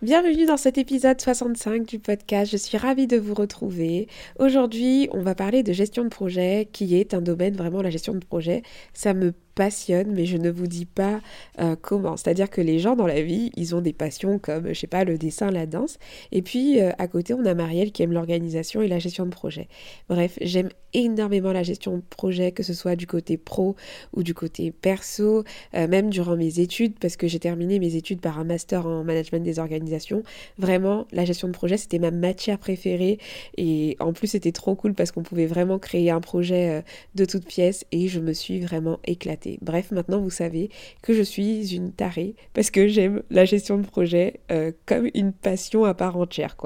Bienvenue dans cet épisode 65 du podcast, je suis ravie de vous retrouver. Aujourd'hui, on va parler de gestion de projet, qui est un domaine vraiment la gestion de projet. Ça me passionne, mais je ne vous dis pas euh, comment. C'est-à-dire que les gens dans la vie, ils ont des passions comme, je sais pas, le dessin, la danse. Et puis, euh, à côté, on a Marielle qui aime l'organisation et la gestion de projet. Bref, j'aime énormément la gestion de projet, que ce soit du côté pro ou du côté perso, euh, même durant mes études, parce que j'ai terminé mes études par un master en management des organisations. Vraiment, la gestion de projet, c'était ma matière préférée. Et en plus, c'était trop cool parce qu'on pouvait vraiment créer un projet de toutes pièces et je me suis vraiment éclatée. Bref, maintenant vous savez que je suis une tarée parce que j'aime la gestion de projet euh, comme une passion à part entière.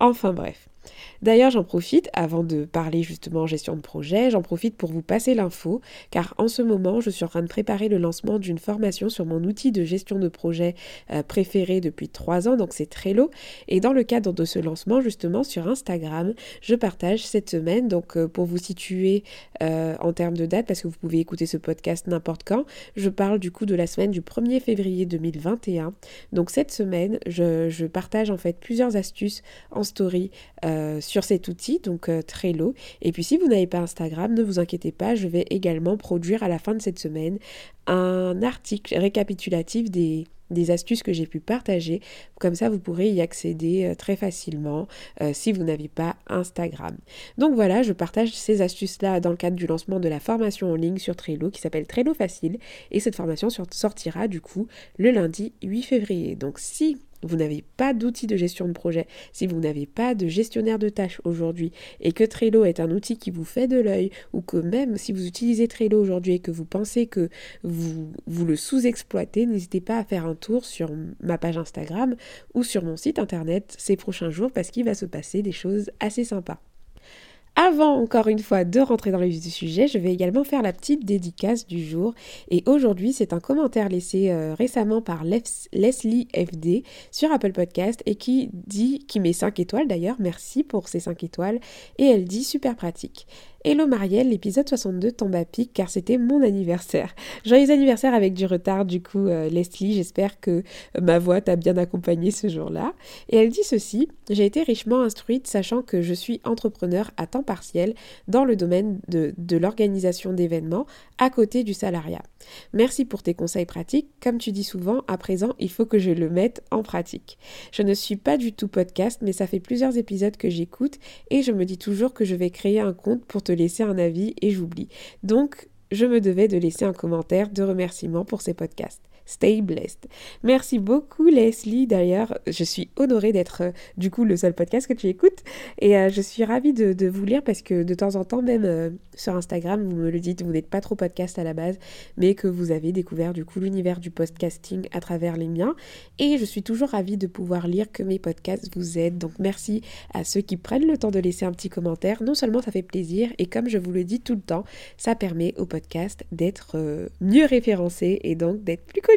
Enfin bref. D'ailleurs, j'en profite, avant de parler justement gestion de projet, j'en profite pour vous passer l'info, car en ce moment, je suis en train de préparer le lancement d'une formation sur mon outil de gestion de projet euh, préféré depuis trois ans, donc c'est Trello. Et dans le cadre de ce lancement, justement, sur Instagram, je partage cette semaine, donc euh, pour vous situer euh, en termes de date, parce que vous pouvez écouter ce podcast n'importe quand, je parle du coup de la semaine du 1er février 2021. Donc cette semaine, je, je partage en fait plusieurs astuces en story sur cet outil, donc euh, Trello. Et puis si vous n'avez pas Instagram, ne vous inquiétez pas, je vais également produire à la fin de cette semaine un article récapitulatif des, des astuces que j'ai pu partager. Comme ça, vous pourrez y accéder euh, très facilement euh, si vous n'avez pas Instagram. Donc voilà, je partage ces astuces-là dans le cadre du lancement de la formation en ligne sur Trello qui s'appelle Trello Facile. Et cette formation sortira du coup le lundi 8 février. Donc si vous n'avez pas d'outil de gestion de projet, si vous n'avez pas de gestionnaire de tâches aujourd'hui et que Trello est un outil qui vous fait de l'œil ou que même si vous utilisez Trello aujourd'hui et que vous pensez que vous, vous le sous-exploitez, n'hésitez pas à faire un tour sur ma page Instagram ou sur mon site internet ces prochains jours parce qu'il va se passer des choses assez sympas. Avant encore une fois de rentrer dans le vif du sujet, je vais également faire la petite dédicace du jour. Et aujourd'hui, c'est un commentaire laissé euh, récemment par Leslie FD sur Apple Podcast et qui dit, qui met 5 étoiles d'ailleurs, merci pour ces 5 étoiles. Et elle dit super pratique. Hello Marielle, l'épisode 62 tombe à pic car c'était mon anniversaire. Joyeux anniversaire avec du retard du coup euh, Leslie, j'espère que ma voix t'a bien accompagnée ce jour-là. Et elle dit ceci, j'ai été richement instruite sachant que je suis entrepreneur à temps partiel dans le domaine de, de l'organisation d'événements à côté du salariat. Merci pour tes conseils pratiques. Comme tu dis souvent, à présent, il faut que je le mette en pratique. Je ne suis pas du tout podcast, mais ça fait plusieurs épisodes que j'écoute et je me dis toujours que je vais créer un compte pour te laisser un avis et j'oublie. Donc, je me devais de laisser un commentaire de remerciement pour ces podcasts. Stay blessed. Merci beaucoup Leslie. D'ailleurs, je suis honorée d'être euh, du coup le seul podcast que tu écoutes et euh, je suis ravie de, vous lire parce que de temps en temps, même euh, sur Instagram, vous me le dites, vous n'êtes pas trop podcast à la base, mais que vous avez découvert du coup l'univers du podcasting à travers les miens et je suis toujours ravie de pouvoir lire que mes podcasts vous aident. Donc merci à ceux qui prennent le temps de laisser un petit commentaire. Non seulement ça fait plaisir et comme je vous le dis tout le temps, ça permet au podcast d'être mieux référencé et donc d'être plus connu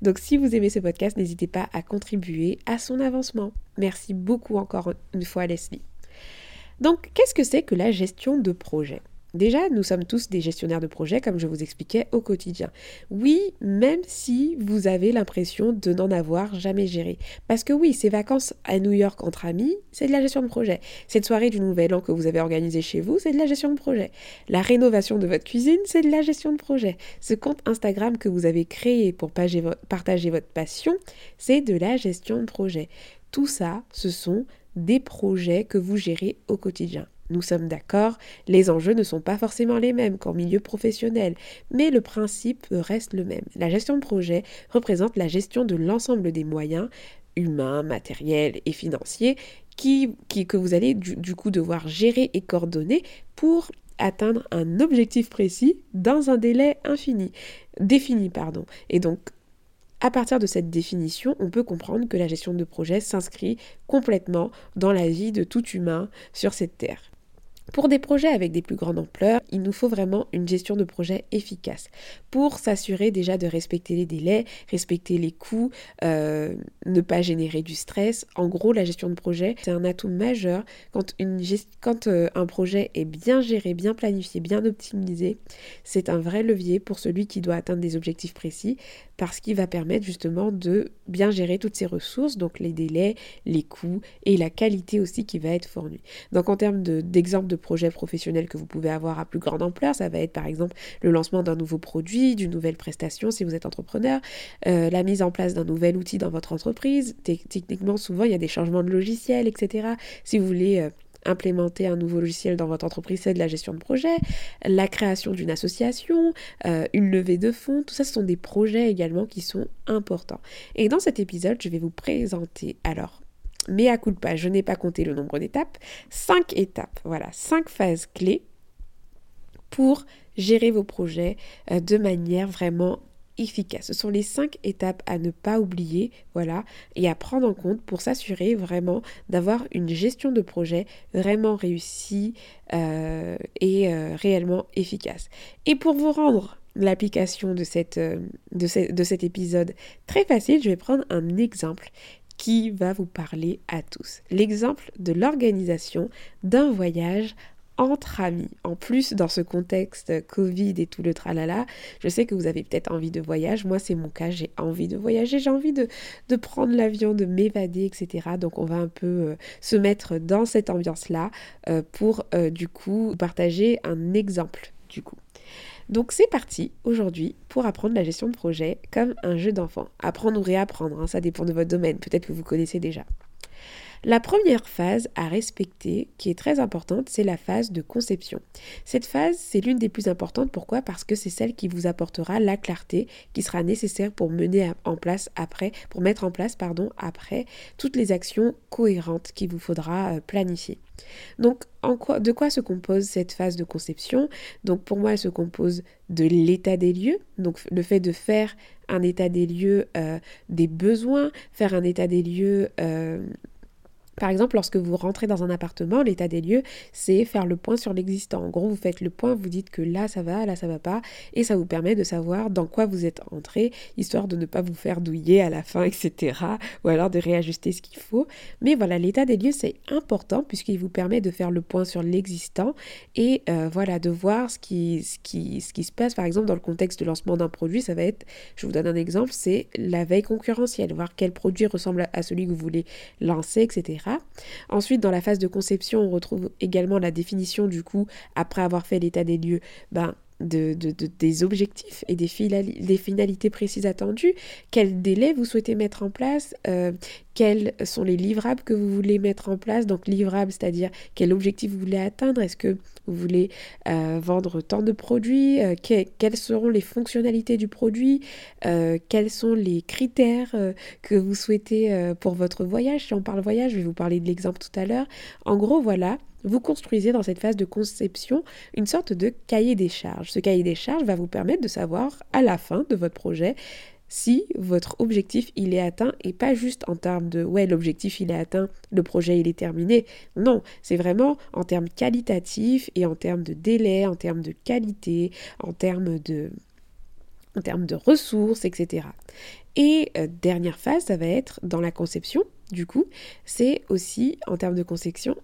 donc si vous aimez ce podcast, n'hésitez pas à contribuer à son avancement. Merci beaucoup encore une fois Leslie. Donc qu'est-ce que c'est que la gestion de projet? Déjà, nous sommes tous des gestionnaires de projet, comme je vous expliquais au quotidien. Oui, même si vous avez l'impression de n'en avoir jamais géré. Parce que oui, ces vacances à New York entre amis, c'est de la gestion de projet. Cette soirée du Nouvel An que vous avez organisée chez vous, c'est de la gestion de projet. La rénovation de votre cuisine, c'est de la gestion de projet. Ce compte Instagram que vous avez créé pour partager votre passion, c'est de la gestion de projet. Tout ça, ce sont des projets que vous gérez au quotidien. Nous sommes d'accord, les enjeux ne sont pas forcément les mêmes qu'en milieu professionnel, mais le principe reste le même. La gestion de projet représente la gestion de l'ensemble des moyens humains, matériels et financiers qui, que vous allez du, coup devoir gérer et coordonner pour atteindre un objectif précis dans un délai infini, défini, pardon. Et donc, À partir de cette définition, on peut comprendre que la gestion de projet s'inscrit complètement dans la vie de tout humain sur cette terre. Pour des projets avec des plus grandes ampleurs, il nous faut vraiment une gestion de projet efficace pour s'assurer déjà de respecter les délais, respecter les coûts, euh, ne pas générer du stress. En gros, la gestion de projet, c'est un atout majeur quand, euh, un projet est bien géré, bien planifié, bien optimisé. C'est un vrai levier pour celui qui doit atteindre des objectifs précis parce qu'il va permettre justement de bien gérer toutes ces ressources, donc les délais, les coûts et la qualité aussi qui va être fournie. Donc en termes d'exemples de, projets professionnels que vous pouvez avoir à plus grande ampleur, ça va être par exemple le lancement d'un nouveau produit, d'une nouvelle prestation si vous êtes entrepreneur, euh, la mise en place d'un nouvel outil dans votre entreprise. Techniquement, souvent, il y a des changements de logiciel, etc. Si vous voulez... Euh, implémenter un nouveau logiciel dans votre entreprise, c'est de la gestion de projet, la création d'une association, euh, une levée de fonds, tout ça ce sont des projets également qui sont importants. Et dans cet épisode, je vais vous présenter alors mais à coup de pas, je n'ai pas compté le nombre d'étapes, cinq étapes, voilà, cinq phases clés pour gérer vos projets euh, de manière vraiment efficace. Ce sont les cinq étapes à ne pas oublier, voilà, et à prendre en compte pour s'assurer vraiment d'avoir une gestion de projet vraiment réussie euh, et euh, réellement efficace. Et pour vous rendre l'application de, euh, de cet épisode très facile, je vais prendre un exemple qui va vous parler à tous. L'exemple de l'organisation d'un voyage entre amis. En plus, dans ce contexte Covid et tout le tralala, je sais que vous avez peut-être envie de voyage. Moi, c'est mon cas, j'ai envie de voyager, j'ai envie de, prendre l'avion, de m'évader, etc. Donc, on va un peu euh, se mettre dans cette ambiance-là euh, pour, euh, du coup, partager un exemple, du coup. Donc c'est parti aujourd'hui pour apprendre la gestion de projet comme un jeu d'enfant. Apprendre ou réapprendre, hein, ça dépend de votre domaine, peut-être que vous connaissez déjà. La première phase à respecter, qui est très importante, c'est la phase de conception. Cette phase, c'est l'une des plus importantes. Pourquoi? Parce que c'est celle qui vous apportera la clarté qui sera nécessaire pour mener en place après, pour mettre en place, pardon, après toutes les actions cohérentes qu'il vous faudra euh, planifier. Donc, de quoi se compose cette phase de conception? Donc, pour moi, elle se compose de l'état des lieux, donc le fait de faire un état des lieux euh, des besoins, faire un état des lieux euh, par exemple, lorsque vous rentrez dans un appartement, l'état des lieux, c'est faire le point sur l'existant. En gros, vous faites le point, vous dites que là ça va, là ça va pas, et ça vous permet de savoir dans quoi vous êtes entré, histoire de ne pas vous faire douiller à la fin, etc. Ou alors de réajuster ce qu'il faut. Mais voilà, l'état des lieux, c'est important puisqu'il vous permet de faire le point sur l'existant et euh, voilà, de voir ce qui, ce, qui, ce qui se passe. Par exemple, dans le contexte de lancement d'un produit, ça va être, je vous donne un exemple, c'est la veille concurrentielle, voir quel produit ressemble à celui que vous voulez lancer, etc. Ensuite, dans la phase de conception, on retrouve également la définition du coup, après avoir fait l'état des lieux, ben, de, des objectifs et des, finalités précises attendues, quel délai vous souhaitez mettre en place, euh, quels sont les livrables que vous voulez mettre en place? Donc livrables, c'est-à-dire quel objectif vous voulez atteindre? Est-ce que vous voulez euh, vendre tant de produits? Euh, Quelles seront les fonctionnalités du produit? Quels sont les critères que vous souhaitez pour votre voyage? Si on parle voyage, je vais vous parler de l'exemple tout à l'heure. En gros, voilà, vous construisez dans cette phase de conception une sorte de cahier des charges. Ce cahier des charges va vous permettre de savoir à la fin de votre projet si votre objectif il est atteint et pas juste en termes de ouais l'objectif il est atteint, le projet il est terminé. Non, c'est vraiment en termes qualitatifs et en termes de délai, en termes de qualité, en termes de en termes de ressources, etc. Et euh, dernière phase, ça va être dans la conception du coup, c'est aussi en termes de conception,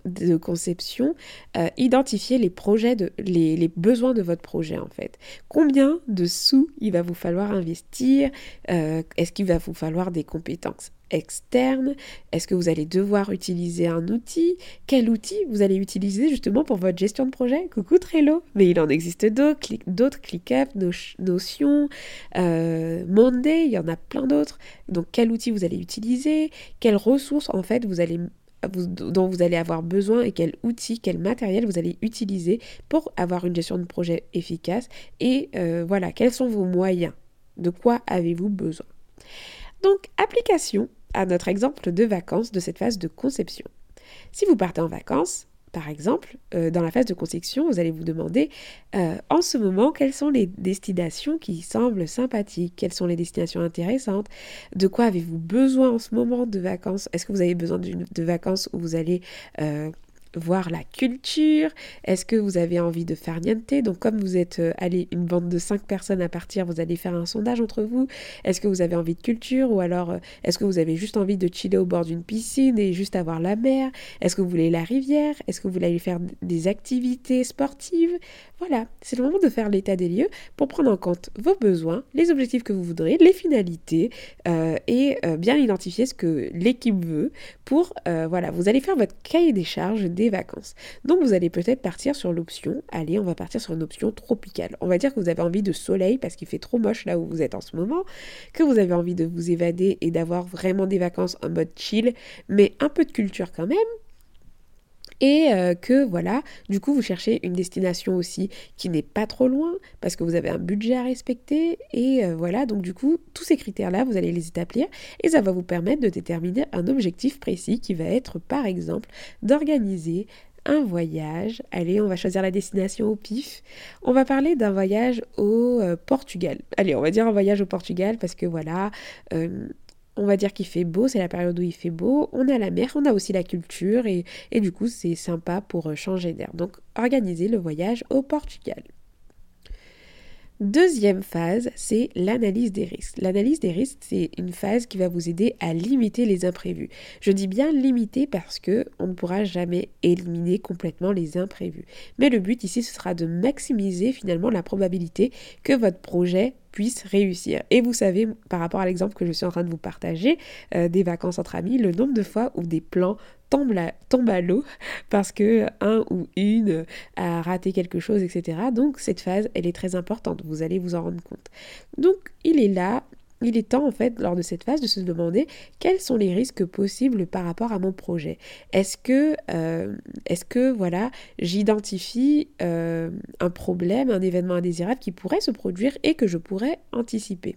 euh, identifier les projets, les, besoins de votre projet en fait. Combien de sous il va vous falloir investir euh, Est-ce qu'il va vous falloir des compétences externe. Est-ce que vous allez devoir utiliser un outil? Quel outil vous allez utiliser justement pour votre gestion de projet? Coucou Trello. Mais il en existe d'autres, d'autres ClickUp, Notion, euh, Monday, il y en a plein d'autres. Donc quel outil vous allez utiliser? Quelles ressources en fait vous allez dont vous allez avoir besoin et quel outil, quel matériel vous allez utiliser pour avoir une gestion de projet efficace? Et euh, voilà, quels sont vos moyens, de quoi avez-vous besoin? Donc, application à notre exemple de vacances de cette phase de conception. Si vous partez en vacances, par exemple, euh, dans la phase de conception, vous allez vous demander euh, en ce moment quelles sont les destinations qui semblent sympathiques, quelles sont les destinations intéressantes, de quoi avez-vous besoin en ce moment de vacances, est-ce que vous avez besoin de vacances où vous allez euh, voir la culture. Est-ce que vous avez envie de faire niente? Donc comme vous êtes euh, allé une bande de 5 personnes à partir, vous allez faire un sondage entre vous. Est-ce que vous avez envie de culture? Ou alors euh, est-ce que vous avez juste envie de chiller au bord d'une piscine et juste avoir la mer? Est-ce que vous voulez la rivière? Est-ce que vous voulez faire des activités sportives? Voilà, c'est le moment de faire l'état des lieux pour prendre en compte vos besoins, les objectifs que vous voudrez, les finalités euh, et bien identifier ce que l'équipe veut pour, voilà, vous allez faire votre cahier des charges vacances. Donc vous allez peut-être partir sur l'option, allez, on va partir sur une option tropicale. On va dire que vous avez envie de soleil parce qu'il fait trop moche là où vous êtes en ce moment, que vous avez envie de vous évader et d'avoir vraiment des vacances en mode chill, mais un peu de culture quand même, et euh, que voilà, du coup vous cherchez une destination aussi qui n'est pas trop loin parce que vous avez un budget à respecter et euh, voilà, donc du coup tous ces critères-là, vous allez les établir et ça va vous permettre de déterminer un objectif précis qui va être par exemple d'organiser un voyage. Allez, on va choisir la destination au pif. On va parler d'un voyage au euh, Portugal. Allez, on va dire un voyage au Portugal parce que voilà, on va dire qu'il fait beau, c'est la période où il fait beau, on a la mer, on a aussi la culture et, du coup c'est sympa pour euh, changer d'air. Donc organiser le voyage au Portugal. Deuxième phase, c'est l'analyse des risques. L'analyse des risques, c'est une phase qui va vous aider à limiter les imprévus. Je dis bien limiter parce que on ne pourra jamais éliminer complètement les imprévus. Mais le but ici, ce sera de maximiser finalement la probabilité que votre projet réussir. Et vous savez, par rapport à l'exemple que je suis en train de vous partager, euh, des vacances entre amis, le nombre de fois où des plans tombent, à l'eau parce que un ou une a raté quelque chose, etc. Donc cette phase, elle est très importante, vous allez vous en rendre compte. Donc il est là il est temps en fait lors de cette phase de se demander quels sont les risques possibles par rapport à mon projet. Est-ce que, euh, voilà, j'identifie euh, un problème, un événement indésirable qui pourrait se produire et que je pourrais anticiper?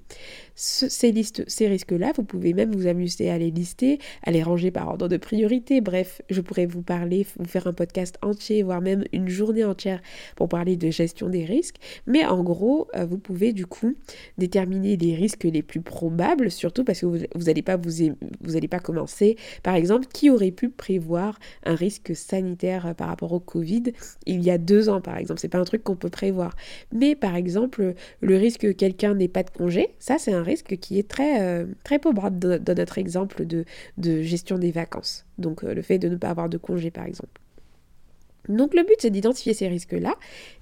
ces, ces risques-là, vous pouvez même vous amuser à les lister, à les ranger par ordre de priorité. Bref, je pourrais vous parler, vous faire un podcast entier, voire même une journée entière pour parler de gestion des risques. Mais en gros, euh, vous pouvez du coup déterminer les risques les plus probable, surtout parce que vous n'allez pas, vous, vous allez pas commencer. Par exemple, qui aurait pu prévoir un risque sanitaire euh, par rapport au Covid il y a deux ans, par exemple? C'est pas un truc qu'on peut prévoir. Mais par exemple, le risque que quelqu'un n'ait pas de congé, ça c'est un risque qui est très, euh, très pauvre dans, notre exemple de, de gestion des vacances. Donc euh, le fait de ne pas avoir de congé, par exemple. Donc le but c'est d'identifier ces risques-là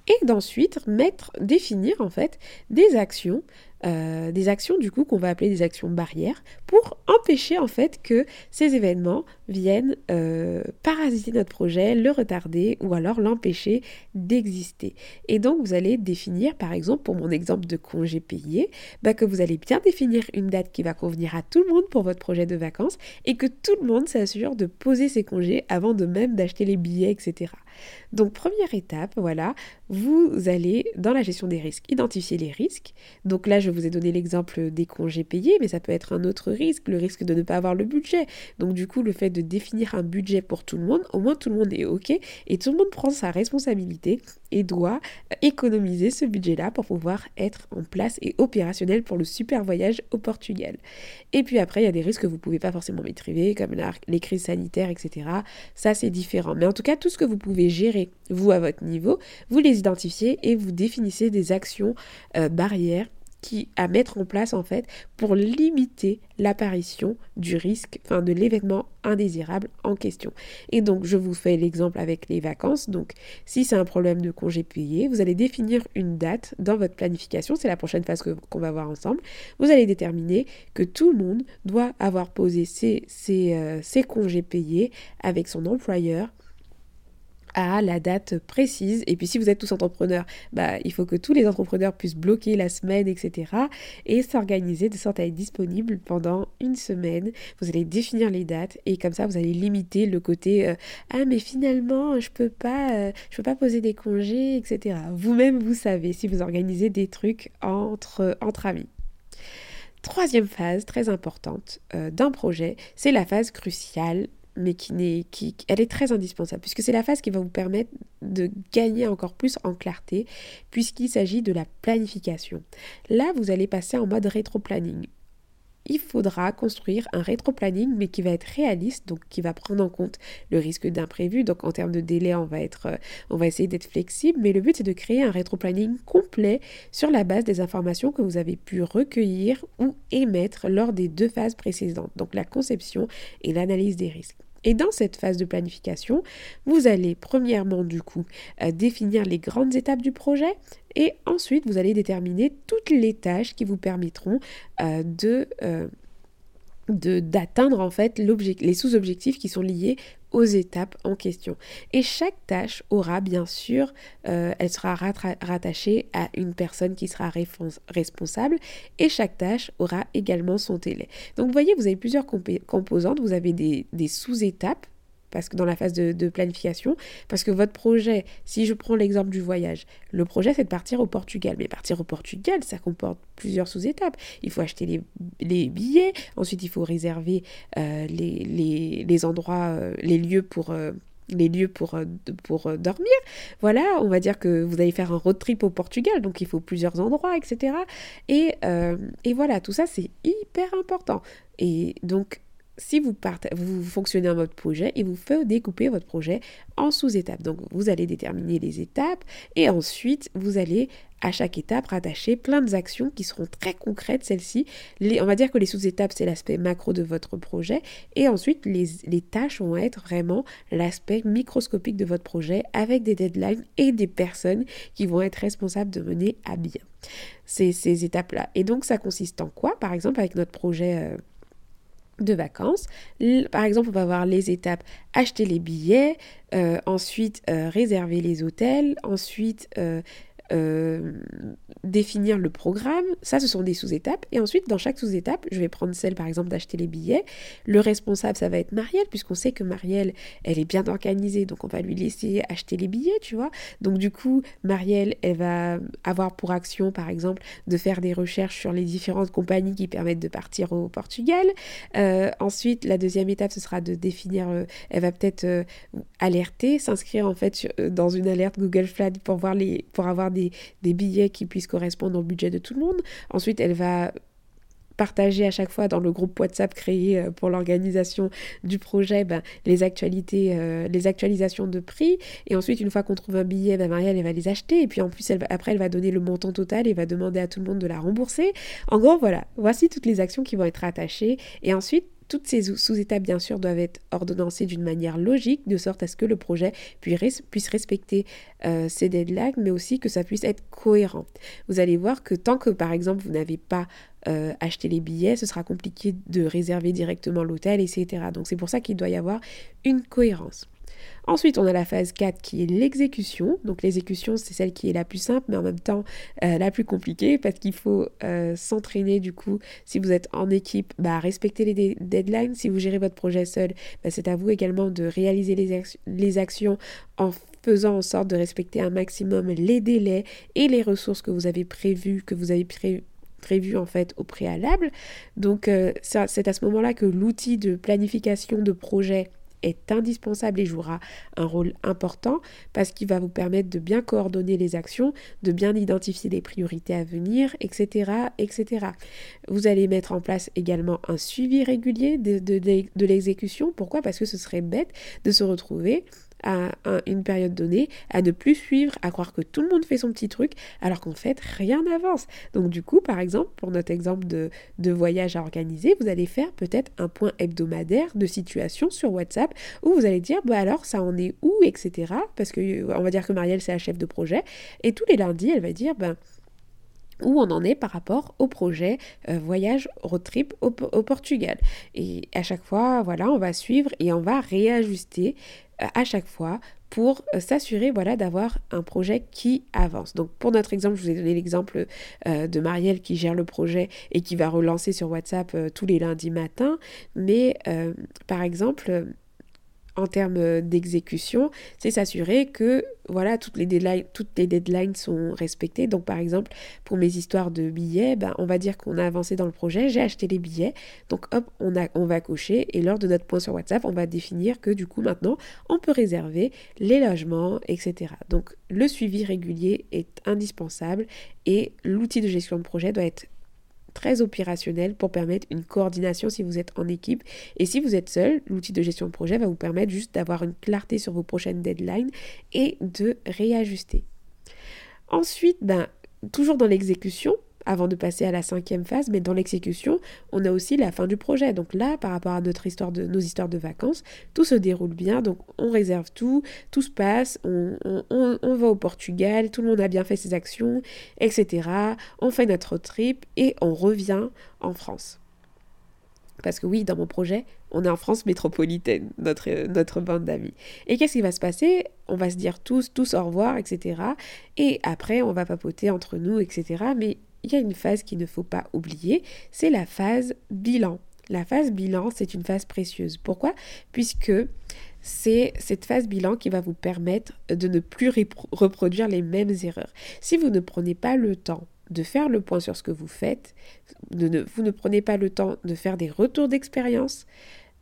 et d'ensuite mettre, définir en fait des actions euh, des actions du coup qu'on va appeler des actions barrières pour empêcher en fait que ces événements viennent euh, parasiter notre projet, le retarder ou alors l'empêcher d'exister. Et donc vous allez définir par exemple pour mon exemple de congé payé, bah, que vous allez bien définir une date qui va convenir à tout le monde pour votre projet de vacances et que tout le monde s'assure de poser ses congés avant de même d'acheter les billets, etc. Donc première étape, voilà, vous allez dans la gestion des risques identifier les risques. Donc là, je vous ai donné l'exemple des congés payés, mais ça peut être un autre risque, le risque de ne pas avoir le budget. Donc du coup, le fait de définir un budget pour tout le monde, au moins tout le monde est OK et tout le monde prend sa responsabilité et doit économiser ce budget-là pour pouvoir être en place et opérationnel pour le super voyage au Portugal. Et puis après, il y a des risques que vous ne pouvez pas forcément maîtriser, comme les crises sanitaires, etc. Ça, c'est différent. Mais en tout cas, tout ce que vous pouvez gérer, vous, à votre niveau, vous les identifiez et vous définissez des actions euh, barrières qui à mettre en place en fait pour limiter l'apparition du risque, enfin de l'événement indésirable en question. Et donc je vous fais l'exemple avec les vacances. Donc si c'est un problème de congé payé, vous allez définir une date dans votre planification, c'est la prochaine phase qu'on va voir ensemble. Vous allez déterminer que tout le monde doit avoir posé ses, euh, ses congés payés avec son employeur à la date précise. Et puis si vous êtes tous entrepreneurs, bah, il faut que tous les entrepreneurs puissent bloquer la semaine, etc. Et s'organiser de sorte à être disponible pendant une semaine. Vous allez définir les dates et comme ça vous allez limiter le côté euh, ah mais finalement je peux pas euh, peux pas poser des congés, etc. Vous-même vous savez si vous organisez des trucs entre, entre amis. Troisième phase très importante euh, d'un projet, c'est la phase cruciale mais qui n'est, qui, elle est très indispensable, puisque c'est la phase qui va vous permettre de gagner encore plus en clarté, puisqu'il s'agit de la planification. Là, vous allez passer en mode rétro-planning il faudra construire un rétro-planning, mais qui va être réaliste, donc qui va prendre en compte le risque d'imprévu. Donc en termes de délai, on va, euh, on va essayer d'être flexible, mais le but c'est de créer un rétro-planning complet sur la base des informations que vous avez pu recueillir ou émettre lors des deux phases précédentes, donc la conception et l'analyse des risques. Et dans cette phase de planification, vous allez premièrement du coup euh, définir les grandes étapes du projet et ensuite vous allez déterminer toutes les tâches qui vous permettront euh, euh, d'atteindre en fait les sous-objectifs qui sont liés aux étapes en question. Et chaque tâche aura bien sûr, euh, elle sera rattachée à une personne qui sera responsable et chaque tâche aura également son délai. Donc vous voyez, vous avez plusieurs composantes, vous avez des sous-étapes parce que dans la phase de, planification, parce que votre projet, si je prends l'exemple du voyage, le projet c'est de partir au Portugal, mais partir au Portugal, ça comporte plusieurs sous-étapes. Il faut acheter les, billets, ensuite il faut réserver euh, les, endroits, euh, les lieux pour... Euh, les lieux pour, pour dormir. Voilà, on va dire que vous allez faire un road trip au Portugal, donc il faut plusieurs endroits, etc. Et, et voilà, tout ça, c'est hyper important. Et donc, si vous, vous fonctionnez en mode projet, il vous faut découper votre projet en sous-étapes. Donc, vous allez déterminer les étapes et ensuite, vous allez à chaque étape rattacher plein d'actions qui seront très concrètes, celles-ci. On va dire que les sous-étapes, c'est l'aspect macro de votre projet et ensuite, les, tâches vont être vraiment l'aspect microscopique de votre projet avec des deadlines et des personnes qui vont être responsables de mener à bien ces, ces étapes-là. Et donc, ça consiste en quoi? Par exemple, avec notre projet... Euh, de vacances. Par exemple, on va voir les étapes acheter les billets, euh, ensuite euh, réserver les hôtels, ensuite euh, euh, définir le programme. Ça, ce sont des sous-étapes. Et ensuite, dans chaque sous-étape, je vais prendre celle, par exemple, d'acheter les billets. Le responsable, ça va être Marielle, puisqu'on sait que Marielle, elle est bien organisée, donc on va lui laisser acheter les billets, tu vois. Donc, du coup, Marielle, elle va avoir pour action, par exemple, de faire des recherches sur les différentes compagnies qui permettent de partir au Portugal. Euh, ensuite, la deuxième étape, ce sera de définir, euh, elle va peut-être alerter, s'inscrire en fait dans une alerte Google Flag pour, voir les, pour avoir des des, billets qui puissent correspondre au budget de tout le monde. Ensuite, elle va partager à chaque fois dans le groupe WhatsApp créé euh, pour l'organisation du projet ben, les actualités, euh, les actualisations de prix. Et ensuite, une fois qu'on trouve un billet, ben, Marielle, elle va les acheter. Et puis en plus, elle après, elle va donner le montant total et va demander à tout le monde de la rembourser. En gros, voilà, voici toutes les actions qui vont être attachées. Et ensuite, toutes ces sous-étapes, bien sûr, doivent être ordonnancées d'une manière logique, de sorte à ce que le projet puisse respecter euh, ces deadlines, mais aussi que ça puisse être cohérent. Vous allez voir que tant que, par exemple, vous n'avez pas euh, acheté les billets, ce sera compliqué de réserver directement l'hôtel, etc. Donc c'est pour ça qu'il doit y avoir une cohérence. Ensuite, on a la phase 4 qui est l'exécution. Donc l'exécution, c'est celle qui est la plus simple, mais en même temps euh, la plus compliquée parce qu'il faut euh, s'entraîner du coup. Si vous êtes en équipe, bah, respecter les deadlines. Si vous gérez votre projet seul, bah, c'est à vous également de réaliser les, actions en faisant en sorte de respecter un maximum les délais et les ressources que vous avez prévues, que vous avez prévues en fait au préalable. Donc euh, c'est à ce moment-là que l'outil de planification de projet est indispensable et jouera un rôle important parce qu'il va vous permettre de bien coordonner les actions, de bien identifier les priorités à venir, etc. etc. Vous allez mettre en place également un suivi régulier de, de l'exécution. Pourquoi? Parce que ce serait bête de se retrouver à, une période donnée, à ne plus suivre, à croire que tout le monde fait son petit truc, alors qu'en fait, rien n'avance. Donc du coup, par exemple, pour notre exemple de, de voyage à organiser, vous allez faire peut-être un point hebdomadaire de situation sur WhatsApp où vous allez dire, bah alors, ça en est où, etc. Parce que on va dire que Marielle, c'est la chef de projet. Et tous les lundis, elle va dire, ben où on en est par rapport au projet euh, voyage road trip au, Portugal. Et à chaque fois, voilà, on va suivre et on va réajuster euh, à chaque fois pour euh, s'assurer voilà d'avoir un projet qui avance. Donc pour notre exemple, je vous ai donné l'exemple de Marielle qui gère le projet et qui va relancer sur WhatsApp tous les lundis matins, mais par exemple en termes euh, d'exécution, c'est s'assurer que voilà toutes les deadlines, sont respectées. Donc par exemple pour mes histoires de billets, ben, on va dire qu'on a avancé dans le projet, j'ai acheté les billets, donc hop on, on va cocher et lors de notre point sur WhatsApp, on va définir que du coup maintenant on peut réserver les logements, etc. Donc le suivi régulier est indispensable et l'outil de gestion de projet doit être très opérationnel pour permettre une coordination si vous êtes en équipe. Et si vous êtes seul, l'outil de gestion de projet va vous permettre juste d'avoir une clarté sur vos prochaines deadlines et de réajuster. Ensuite, ben, toujours dans l'exécution, avant de passer à la cinquième phase, mais dans l'exécution, on a aussi la fin du projet. Donc là, par rapport à notre histoire de, nos histoires de vacances, tout se déroule bien, donc on réserve tout, tout se passe, on, va au Portugal, tout le monde a bien fait ses actions, etc. On fait notre trip et on revient en France. Parce que oui, dans mon projet, on est en France métropolitaine, notre, notre bande d'amis. Et qu'est-ce qui va se passer? On va se dire tous, tous au revoir, etc. Et après, on va papoter entre nous, etc. Mais il y a une phase qu'il ne faut pas oublier, c'est la phase bilan. La phase bilan, c'est une phase précieuse. Pourquoi? Puisque c'est cette phase bilan qui va vous permettre de ne plus reproduire les mêmes erreurs. Si vous ne prenez pas le temps de faire le point sur ce que vous faites, vous ne prenez pas le temps de faire des retours d'expérience,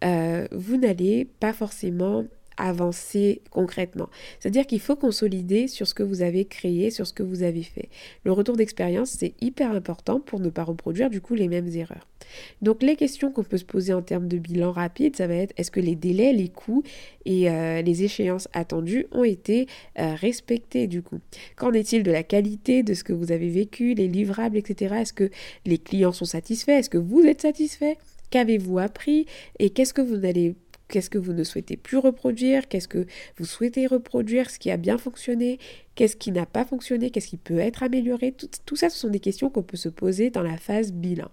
euh, vous n'allez pas forcément avancer concrètement. C'est-à-dire qu'il faut consolider sur ce que vous avez créé, sur ce que vous avez fait. Le retour d'expérience, c'est hyper important pour ne pas reproduire du coup les mêmes erreurs. Donc les questions qu'on peut se poser en termes de bilan rapide, ça va être est-ce que les délais, les coûts et euh, les échéances attendues ont été euh, respectés du coup? Qu'en est-il de la qualité de ce que vous avez vécu, les livrables, etc. Est-ce que les clients sont satisfaits? Est-ce que vous êtes satisfait? Qu'avez-vous appris? Et qu'est-ce que vous allez Qu'est-ce que vous ne souhaitez plus reproduire? Qu'est-ce que vous souhaitez reproduire Ce qui a bien fonctionné? Qu'est-ce qui n'a pas fonctionné? Qu'est-ce qui peut être amélioré? Tout, ça, ce sont des questions qu'on peut se poser dans la phase bilan.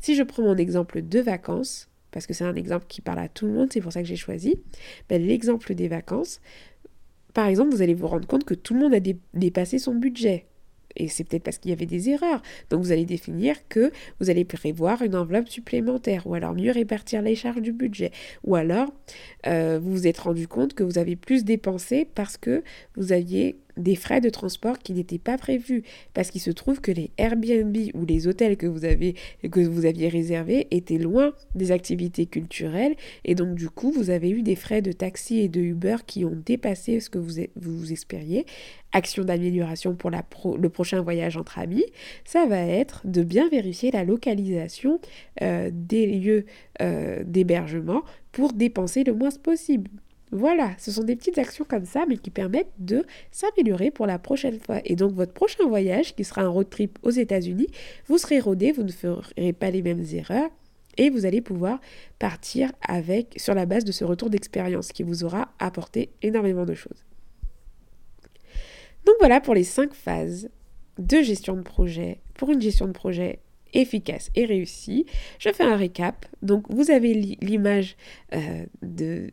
Si je prends mon exemple de vacances, parce que c'est un exemple qui parle à tout le monde, c'est pour ça que j'ai choisi, ben, l'exemple des vacances, par exemple, vous allez vous rendre compte que tout le monde a dépassé son budget et c'est peut-être parce qu'il y avait des erreurs. Donc vous allez définir que vous allez prévoir une enveloppe supplémentaire, ou alors mieux répartir les charges du budget, ou alors euh, vous vous êtes rendu compte que vous avez plus dépensé parce que vous aviez des frais de transport qui n'étaient pas prévus parce qu'il se trouve que les Airbnb ou les hôtels que vous avez que vous aviez réservés étaient loin des activités culturelles et donc du coup vous avez eu des frais de taxi et de Uber qui ont dépassé ce que vous vous, espériez. Action d'amélioration pour le prochain voyage entre amis, ça va être de bien vérifier la localisation euh, des lieux euh, d'hébergement pour dépenser le moins possible. Voilà, ce sont des petites actions comme ça, mais qui permettent de s'améliorer pour la prochaine fois. Et donc votre prochain voyage, qui sera un road trip aux États-Unis, vous serez rodé, vous ne ferez pas les mêmes erreurs. Et vous allez pouvoir partir avec sur la base de ce retour d'expérience qui vous aura apporté énormément de choses. Donc voilà pour les cinq phases de gestion de projet pour une gestion de projet efficace et réussie. Je fais un récap. Donc vous avez l'image euh, de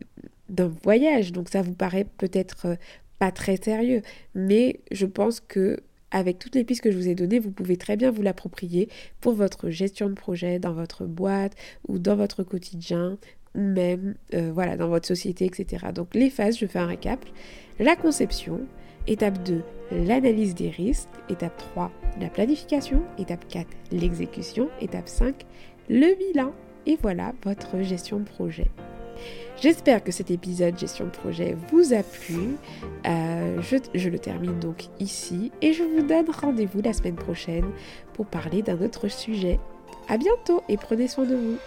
d'un voyage. Donc ça vous paraît peut-être euh, pas très sérieux, mais je pense que avec toutes les pistes que je vous ai données, vous pouvez très bien vous l'approprier pour votre gestion de projet dans votre boîte ou dans votre quotidien même euh, voilà dans votre société, etc. Donc les phases, je fais un récap. La conception, étape 2, l'analyse des risques, étape 3, la planification, étape 4, l'exécution, étape 5, le bilan. Et voilà votre gestion de projet. J'espère que cet épisode gestion de projet vous a plu. Euh, je, je, le termine donc ici et je vous donne rendez-vous la semaine prochaine pour parler d'un autre sujet. A bientôt et prenez soin de vous.